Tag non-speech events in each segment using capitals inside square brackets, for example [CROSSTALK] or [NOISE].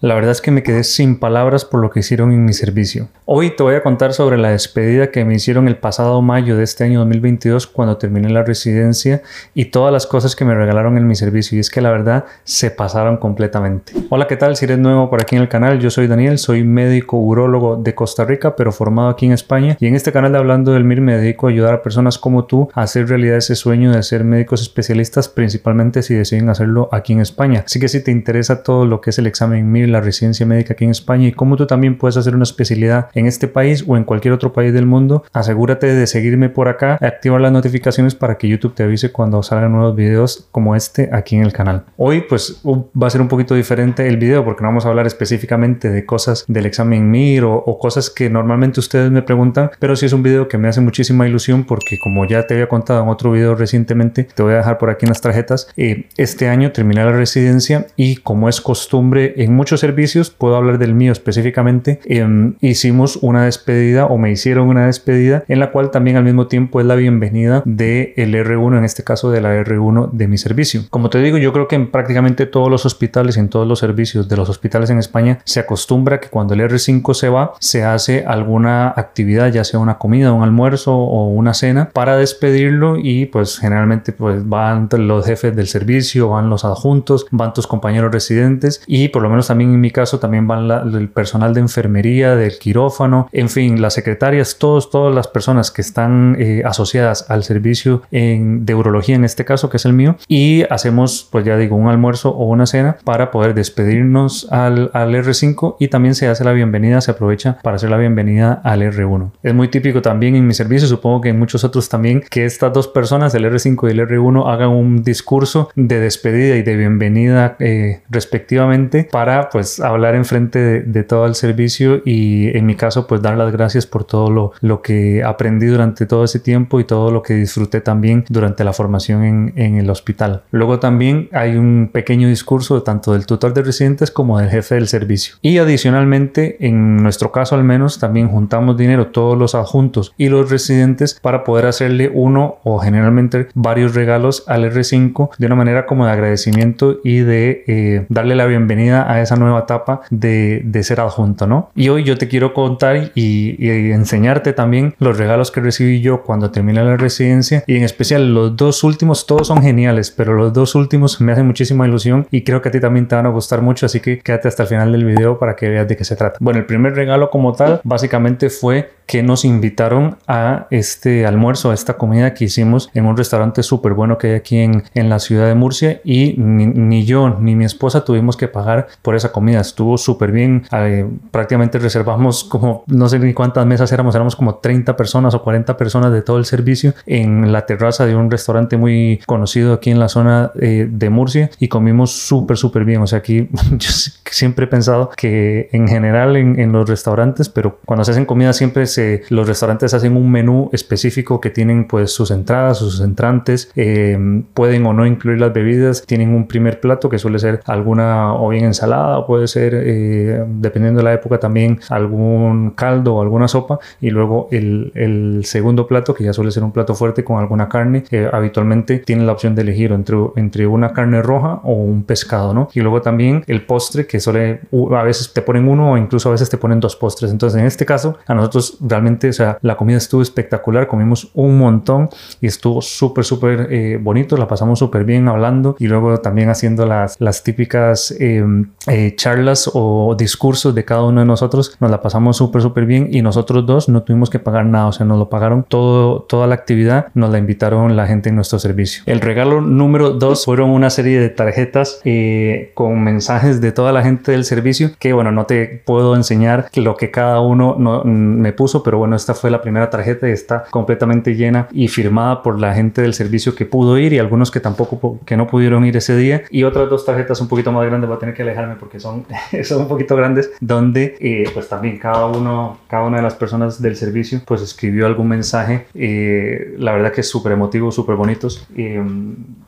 La verdad es que me quedé sin palabras por lo que hicieron en mi servicio. Hoy te voy a contar sobre la despedida que me hicieron el pasado mayo de este año 2022 cuando terminé la residencia y todas las cosas que me regalaron en mi servicio. Y es que la verdad se pasaron completamente. Hola, ¿qué tal? Si eres nuevo por aquí en el canal, yo soy Daniel, soy médico urólogo de Costa Rica, pero formado aquí en España. Y en este canal de Hablando del MIR me dedico a ayudar a personas como tú a hacer realidad ese sueño de ser médicos especialistas, principalmente si deciden hacerlo aquí en España. Así que si te interesa todo lo que es el examen MIR, la residencia médica aquí en España y cómo tú también puedes hacer una especialidad en este país o en cualquier otro país del mundo, asegúrate de seguirme por acá, activar las notificaciones para que YouTube te avise cuando salgan nuevos videos como este aquí en el canal. Hoy pues va a ser un poquito diferente el video porque no vamos a hablar específicamente de cosas del examen MIR o, cosas que normalmente ustedes me preguntan, pero sí es un video que me hace muchísima ilusión porque como ya te había contado en otro video recientemente, te voy a dejar por aquí en las tarjetas, eh, este año terminé la residencia y como es costumbre en muchos servicios, puedo hablar del mío específicamente, em, hicimos una despedida o me hicieron una despedida en la cual también al mismo tiempo es la bienvenida del R1, en este caso de la R1 de mi servicio. Como te digo, yo creo que en prácticamente todos los hospitales, en todos los servicios de los hospitales en España, se acostumbra que cuando el R5 se va, se hace alguna actividad, ya sea una comida, un almuerzo o una cena, para despedirlo y pues generalmente pues van los jefes del servicio, van los adjuntos, van tus compañeros residentes y por lo menos también en mi caso también van el personal de enfermería, del quirófano, en fin, las secretarias, todos, todas las personas que están eh, asociadas al servicio en, de urología en este caso, que es el mío, y hacemos, pues ya digo, un almuerzo o una cena para poder despedirnos al, al R5 y también se hace la bienvenida, se aprovecha para hacer la bienvenida al R1. Es muy típico también en mi servicio, supongo que en muchos otros también, que estas dos personas, el R5 y el R1, hagan un discurso de despedida y de bienvenida eh, respectivamente para pues hablar en frente de, de todo el servicio y en mi caso pues dar las gracias por todo lo, lo que aprendí durante todo ese tiempo y todo lo que disfruté también durante la formación en, en el hospital. Luego también hay un pequeño discurso tanto del tutor de residentes como del jefe del servicio. Y adicionalmente, en nuestro caso al menos, también juntamos dinero todos los adjuntos y los residentes para poder hacerle uno o generalmente varios regalos al R5 de una manera como de agradecimiento y de eh, darle la bienvenida a esa nueva etapa de, de ser adjunto, ¿no? Y hoy yo te quiero contar y, y enseñarte también los regalos que recibí yo cuando terminé la residencia y en especial los dos últimos, todos son geniales, pero los dos últimos me hacen muchísima ilusión y creo que a ti también te van a gustar mucho, así que quédate hasta el final del video para que veas de qué se trata. Bueno, el primer regalo como tal básicamente fue que nos invitaron a este almuerzo, a esta comida que hicimos en un restaurante súper bueno que hay aquí en, en, la ciudad de Murcia y ni, ni, yo ni mi esposa tuvimos que pagar por esa comida. Estuvo súper bien. Eh, prácticamente reservamos como no sé ni cuántas mesas éramos, éramos como 30 personas o 40 personas de todo el servicio en la terraza de un restaurante muy conocido aquí en la zona eh, de Murcia y comimos súper, súper bien. O sea, aquí [LAUGHS] yo siempre he pensado que en general en, en los restaurantes, pero cuando se hacen comida siempre se los restaurantes hacen un menú específico que tienen pues sus entradas, sus entrantes, eh, pueden o no incluir las bebidas, tienen un primer plato que suele ser alguna o bien ensalada o puede ser, eh, dependiendo de la época también algún caldo o alguna sopa y luego el, el, segundo plato que ya suele ser un plato fuerte con alguna carne, eh, habitualmente tienen la opción de elegir entre, entre una carne roja o un pescado, ¿no? Y luego también el postre que suele, a veces te ponen uno o incluso a veces te ponen dos postres. Entonces en este caso a nosotros realmente, o sea, la comida estuvo espectacular, comimos un montón y estuvo súper, súper eh, bonito, la pasamos súper bien hablando y luego también haciendo las, las típicas eh, eh, charlas o discursos de cada uno de nosotros, nos la pasamos súper, súper bien y nosotros dos no tuvimos que pagar nada, o sea, nos lo pagaron todo, toda la actividad, nos la invitaron la gente en nuestro servicio. El regalo número dos fueron una serie de tarjetas eh, con mensajes de toda la gente del servicio que, bueno, no te puedo enseñar lo que cada uno no, me puso, pero bueno, esta fue la primera tarjeta y está completamente llena y firmada por la gente del servicio que pudo ir y algunos que tampoco, que no pudieron ir ese día. Y otras dos tarjetas un poquito más grandes, voy a tener que alejarme porque son, [LAUGHS] son un poquito grandes, donde eh, pues también cada uno, cada una de las personas del servicio pues escribió algún mensaje, eh, la verdad que es súper emotivo, súper bonitos. Eh,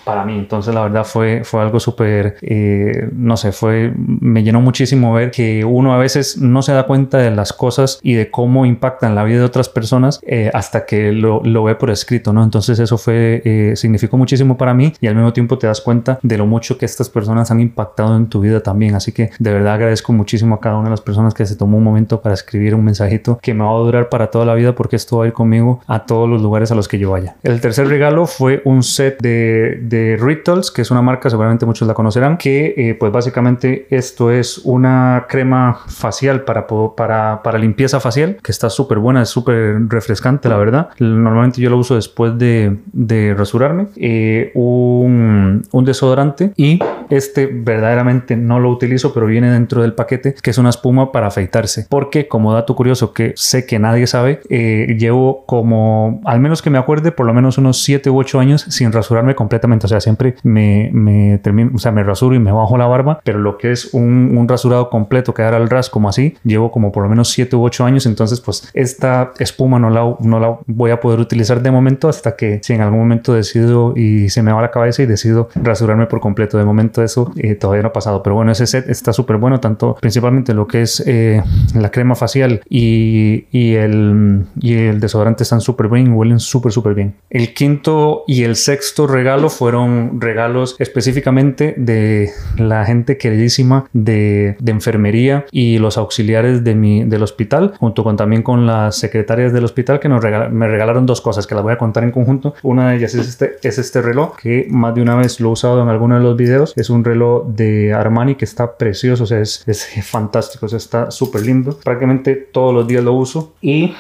para mí. Entonces la verdad fue, fue algo súper, eh, no sé, fue, me llenó muchísimo ver que uno a veces no se da cuenta de las cosas y de cómo impactan la vida de otras personas eh, hasta que lo, lo, ve por escrito, ¿no? Entonces eso fue, eh, significó muchísimo para mí y al mismo tiempo te das cuenta de lo mucho que estas personas han impactado en tu vida también. Así que de verdad agradezco muchísimo a cada una de las personas que se tomó un momento para escribir un mensajito que me va a durar para toda la vida porque esto va a ir conmigo a todos los lugares a los que yo vaya. El tercer regalo fue un set de, de Rittles, que es una marca, seguramente muchos la conocerán, que eh, pues básicamente esto es una crema facial para, para, para limpieza facial, que está súper buena, es súper refrescante, la verdad. Normalmente yo lo uso después de, de rasurarme. Eh, un, un desodorante y este verdaderamente no lo utilizo, pero viene dentro del paquete, que es una espuma para afeitarse. Porque como dato curioso que sé que nadie sabe, eh, llevo como, al menos que me acuerde, por lo menos unos 7 u 8 años sin rasurarme completamente. O sea, siempre me, me termino, o sea, me rasuro y me bajo la barba, pero lo que es un, un rasurado completo, quedar al ras como así, llevo como por lo menos 7 u 8 años. Entonces, pues esta espuma no la, no la voy a poder utilizar de momento hasta que si en algún momento decido y se me va la cabeza y decido rasurarme por completo. De momento eso eh, todavía no ha pasado, pero bueno, ese set está súper bueno, tanto principalmente lo que es eh, la crema facial y, y, el, y el desodorante están súper bien, huelen súper, súper bien. El quinto y el sexto regalo fueron regalos específicamente de la gente queridísima de, de enfermería y los auxiliares de mi, del hospital, junto con también con las secretarias del hospital que nos me regalaron dos cosas que las voy a contar en conjunto. Una de ellas es este, es este reloj que más de una vez lo he usado en alguno de los videos. Es un reloj de Armani que está precioso, o sea, es, es fantástico, o sea, está súper lindo. Prácticamente todos los días lo uso. Y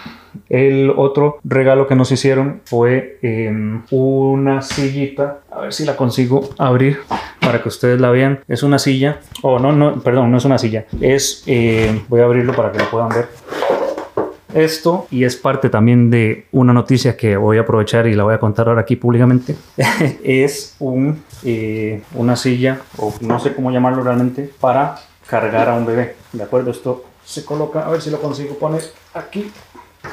el otro regalo que nos hicieron fue em, una sillita. A ver si la consigo abrir para que ustedes la vean. Es una silla. Oh, no, no, perdón, no es una silla. Es, eh, voy a abrirlo para que lo puedan ver esto y es parte también de una noticia que voy a aprovechar y la voy a contar ahora aquí públicamente. [LAUGHS] es un, una silla, o no sé cómo llamarlo realmente, para cargar a un bebé. ¿De acuerdo? Esto se coloca, a ver si lo consigo poner aquí.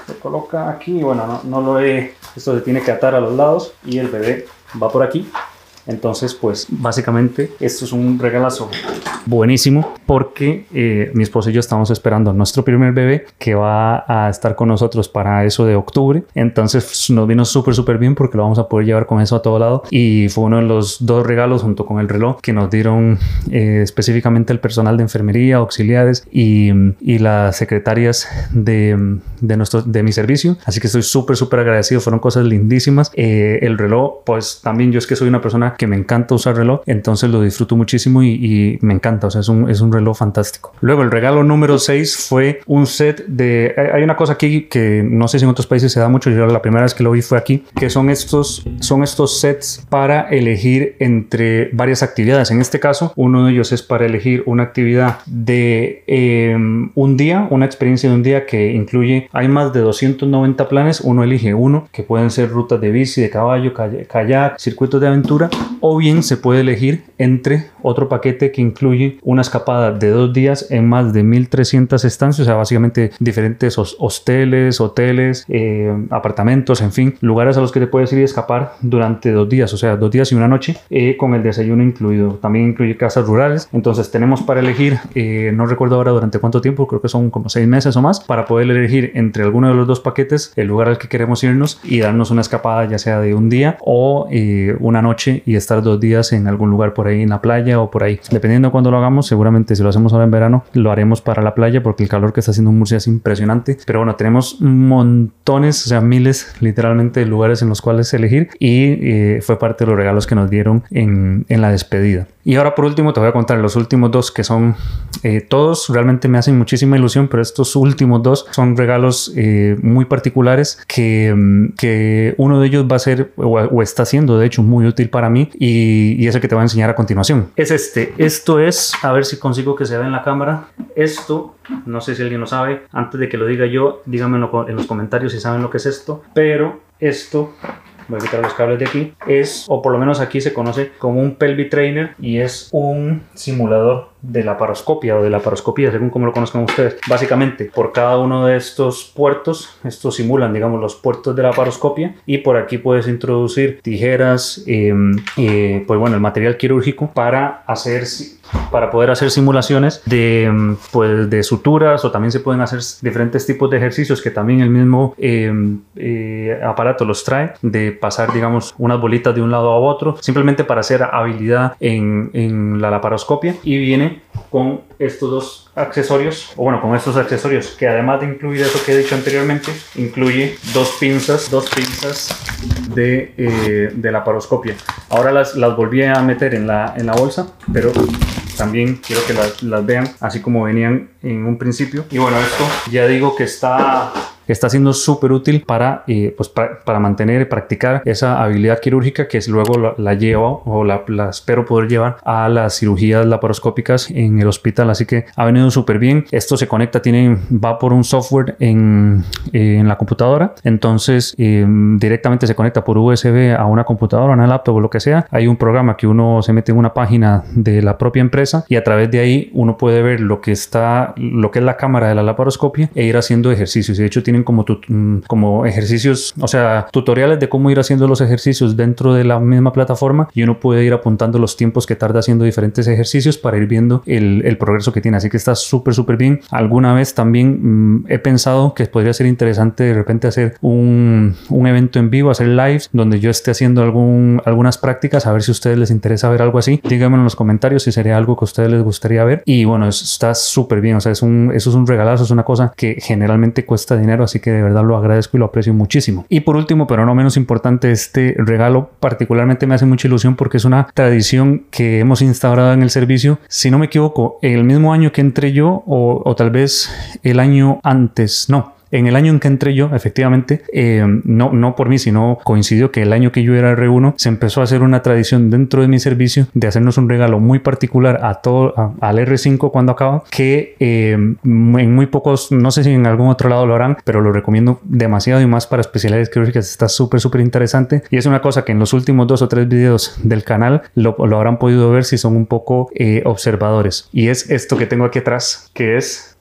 Se coloca aquí, bueno, no, no lo he, esto se tiene que atar a los lados y el bebé va por aquí entonces, pues básicamente esto es un regalazo buenísimo porque eh, mi esposo y yo estamos esperando nuestro primer bebé que va a estar con nosotros para eso de octubre. Entonces pues, nos vino súper, súper bien porque lo vamos a poder llevar con eso a todo lado. Y fue uno de los dos regalos junto con el reloj que nos dieron eh, específicamente el personal de enfermería, auxiliares y, y las secretarias de, de, nuestro, de mi servicio. Así que estoy súper, súper agradecido. Fueron cosas lindísimas. Eh, el reloj, pues también yo es que soy una persona que me encanta usar reloj, entonces lo disfruto muchísimo y, me encanta, o sea, es un, es un, reloj fantástico. Luego, el regalo número 6 fue un set de... Hay una cosa aquí que no sé si en otros países se da mucho, yo la primera vez que lo vi fue aquí, que son estos, son estos sets para elegir entre varias actividades. En este caso, uno de ellos es para elegir una actividad de em, un día, una experiencia de un día que incluye, hay más de 290 planes, uno elige uno, que pueden ser rutas de bici, de caballo, kayak, circuitos de aventura o bien se puede elegir entre otro paquete que incluye una escapada de dos días en más de 1300 estancias, o sea, básicamente diferentes hosteles, hoteles, eh, apartamentos, en fin, lugares a los que te puedes ir y escapar durante dos días, o sea, dos días y una noche, eh, con el desayuno incluido. También incluye casas rurales, entonces tenemos para elegir, eh, no recuerdo ahora durante cuánto tiempo, creo que son como seis meses o más, para poder elegir entre alguno de los dos paquetes el lugar al que queremos irnos y darnos una escapada ya sea de un día o una noche y estar dos días en algún lugar por ahí en la playa o por ahí. Dependiendo de cuándo lo hagamos, seguramente si lo hacemos ahora en verano, lo haremos para la playa porque el calor que está haciendo en Murcia es impresionante. Pero bueno, tenemos montones, o sea, miles literalmente de lugares en los cuales elegir y eh, fue parte de los regalos que nos dieron en, en la despedida. Y ahora por último te voy a contar los últimos dos que son eh, todos realmente me hacen muchísima ilusión, pero estos últimos dos son regalos eh, muy particulares que, mm, que, uno de ellos va a ser o, está siendo de hecho muy útil para mí y, es el que te voy a enseñar a continuación. Es este, esto es, a ver si consigo que se vea en la cámara, esto, no sé si alguien lo sabe, antes de que lo diga yo, díganmelo en los comentarios si saben lo que es esto, pero esto voy a quitar los cables de aquí, es, o por lo menos aquí se conoce como un pelvic trainer y es un simulador de la paroscopia o de la paroscopía, según como lo conozcan ustedes. Básicamente, por cada uno de estos puertos, estos simulan, digamos, los puertos de la paroscopia y por aquí puedes introducir tijeras, em, eh, pues bueno, el material quirúrgico para hacer para poder hacer simulaciones de, em, pues, de suturas o también se pueden hacer diferentes tipos de ejercicios que también el mismo em, eh, aparato los trae, de pasar, digamos, unas bolitas de un lado a otro, simplemente para hacer habilidad en, en la laparoscopia y viene con estos dos accesorios, o bueno, con estos accesorios que además de incluir eso que he dicho anteriormente, incluye dos pinzas, dos pinzas de, eh, de la paroscopia. Ahora las, las volví a meter en la, en la bolsa, pero también quiero que las, las vean así como venían en un principio. Y bueno, esto ya digo que está está siendo súper útil para, eh, pues, para, mantener y practicar esa habilidad quirúrgica que luego la, llevo o la, espero poder llevar a las cirugías laparoscópicas en el hospital. Así que ha venido súper bien. Esto se conecta, tiene, va por un software en, en la computadora. Entonces em, directamente se conecta por USB a una computadora, a una laptop o lo que sea. Hay un programa que uno se mete en una página de la propia empresa y a través de ahí uno puede ver lo que está, lo que es la cámara de la laparoscopia e ir haciendo ejercicios. De hecho tiene como, mm, como ejercicios, o sea, tutoriales de cómo ir haciendo los ejercicios dentro de la misma plataforma y uno puede ir apuntando los tiempos que tarda haciendo diferentes ejercicios para ir viendo el, progreso que tiene. Así que está súper, súper bien. Alguna vez también mm, he pensado que podría ser interesante de repente hacer un, un evento en vivo, hacer lives donde yo esté haciendo algún, algunas prácticas, a ver si a ustedes les interesa ver algo así. Díganme en los comentarios si sería algo que a ustedes les gustaría ver. Y bueno, está súper bien. O sea, es un, eso es un regalazo, es una cosa que generalmente cuesta dinero así que de verdad lo agradezco y lo aprecio muchísimo. Y por último, pero no menos importante, este regalo particularmente me hace mucha ilusión porque es una tradición que hemos instaurado en el servicio. Si no me equivoco, el mismo año que entré yo o, o tal vez el año antes, no, en el año en que entré yo, efectivamente, eh, no, no por mí, sino coincidió que el año que yo era R1, se empezó a hacer una tradición dentro de mi servicio de hacernos un regalo muy particular a todo, al R5 cuando acaba, que eh, en muy pocos, no sé si en algún otro lado lo harán, pero lo recomiendo demasiado y más para especialidades quirúrgicas. Está súper, súper interesante. Y es una cosa que en los últimos dos o tres videos del canal lo, lo habrán podido ver si son un poco eh, observadores. Y es esto que tengo aquí atrás, que es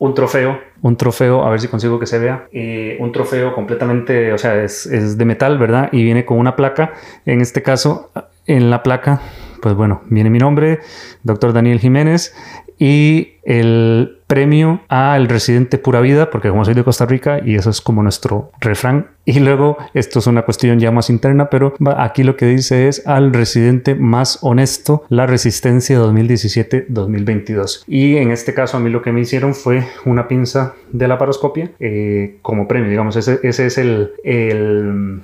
un trofeo, un trofeo, a ver si consigo que se vea, eh, un trofeo completamente, o sea, es, es, de metal, ¿verdad? Y viene con una placa, en este caso, en la placa, pues bueno, viene mi nombre, doctor Daniel Jiménez, y el premio al residente pura vida, porque como soy de Costa Rica y eso es como nuestro refrán. Y luego, esto es una cuestión ya más interna, pero aquí lo que dice es al residente más honesto, la resistencia 2017-2022. Y en este caso a mí lo que me hicieron fue una pinza de la paroscopia eh, como premio, digamos, ese, ese es el... el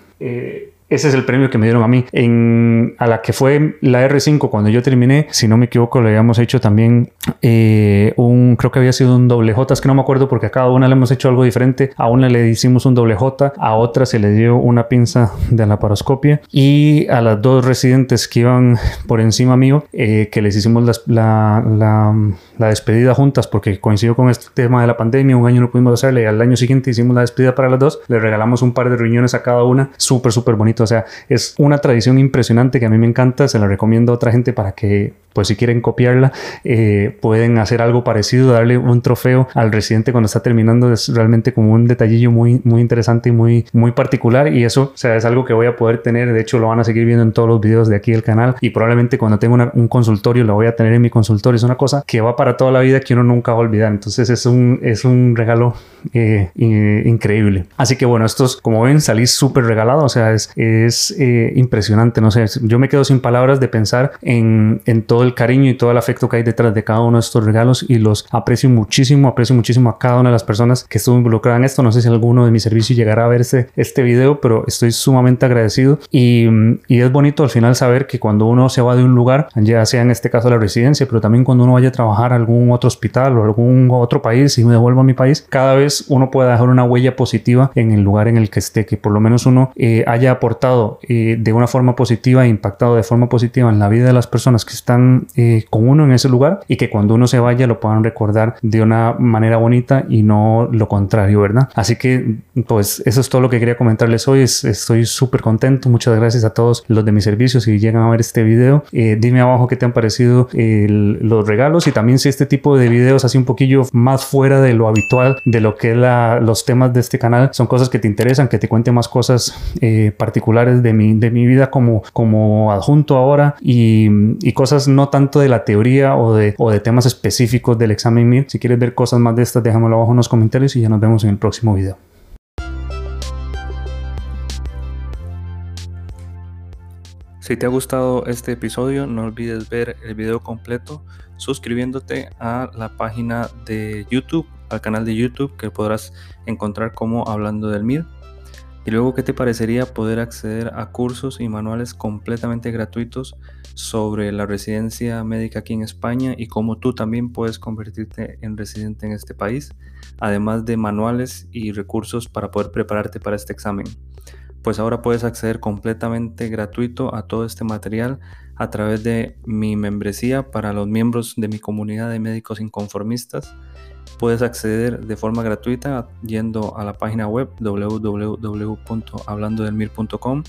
ese es el premio que me dieron a mí. En, a la que fue la R5 cuando yo terminé, si no me equivoco, le habíamos hecho también eh, un, creo que había sido un doble J, es que no me acuerdo porque a cada una le hemos hecho algo diferente. A una le hicimos un doble J, a otra se le dio una pinza de la paroscopia y a las dos residentes que iban por encima mío, eh, que les hicimos la, la, la, despedida juntas porque coincidió con este tema de la pandemia, un año no pudimos hacerle y al año siguiente hicimos la despedida para las dos, le regalamos un par de riñones a cada una, súper, súper bonito o sea, es una tradición impresionante que a mí me encanta. Se la recomiendo a otra gente para que, pues si quieren copiarla, eh, pueden hacer algo parecido, darle un trofeo al residente cuando está terminando. Es realmente como un detallillo muy, muy interesante y muy, muy particular. Y eso, o sea, es algo que voy a poder tener. De hecho, lo van a seguir viendo en todos los videos de aquí del canal. Y probablemente cuando tenga un consultorio, lo voy a tener en mi consultorio. Es una cosa que va para toda la vida que uno nunca va a olvidar. Entonces es un, es un regalo eh, increíble. Así que bueno, estos, como ven, salí súper regalado. O sea, es es eh, impresionante, no sé, yo me quedo sin palabras de pensar en, en, todo el cariño y todo el afecto que hay detrás de cada uno de estos regalos y los aprecio muchísimo, aprecio muchísimo a cada una de las personas que estuvo involucrada en esto, no sé si alguno de mi servicio llegará a ver este, este video, pero estoy sumamente agradecido y, y es bonito al final saber que cuando uno se va de un lugar, ya sea en este caso la residencia, pero también cuando uno vaya a trabajar a algún otro hospital o algún otro país y me devuelvo a mi país, cada vez uno puede dejar una huella positiva en el lugar en el que esté, que por lo menos uno eh, haya aportado eh, de una forma positiva e impactado de forma positiva en la vida de las personas que están eh, con uno en ese lugar y que cuando uno se vaya lo puedan recordar de una manera bonita y no lo contrario, ¿verdad? Así que pues eso es todo lo que quería comentarles hoy. estoy súper contento. Muchas gracias a todos los de mis servicios si llegan a ver este video. Eh, dime abajo qué te han parecido los regalos y también si este tipo de videos así un poquillo más fuera de lo habitual de lo que es los temas de este canal son cosas que te interesan, que te cuente más cosas eh, particulares de mi, de mi vida como, como adjunto ahora y, cosas no tanto de la teoría o de, o de temas específicos del examen MIR. Si quieres ver cosas más de estas, déjamelo abajo en los comentarios y ya nos vemos en el próximo video. Si te ha gustado este episodio, no olvides ver el video completo suscribiéndote a la página de YouTube, al canal de YouTube que podrás encontrar como Hablando del MIR. Y luego, ¿qué te parecería poder acceder a cursos y manuales completamente gratuitos sobre la residencia médica aquí en España y cómo tú también puedes convertirte en residente en este país, además de manuales y recursos para poder prepararte para este examen? pues ahora puedes acceder completamente gratuito a todo este material a través de mi membresía para los miembros de mi comunidad de médicos inconformistas. Puedes acceder de forma gratuita yendo a la página web www.hablandodelmir.com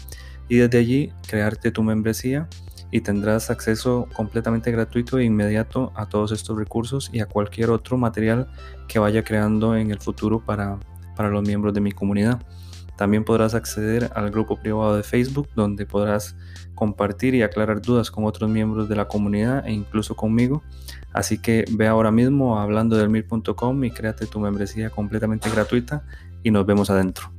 y desde allí crearte tu membresía y tendrás acceso completamente gratuito e inmediato a todos estos recursos y a cualquier otro material que vaya creando en el futuro para, para los miembros de mi comunidad. También podrás acceder al grupo privado de Facebook donde podrás compartir y aclarar dudas con otros miembros de la comunidad e incluso conmigo. Así que ve ahora mismo a hablando del mir.com y créate tu membresía completamente gratuita y nos vemos adentro.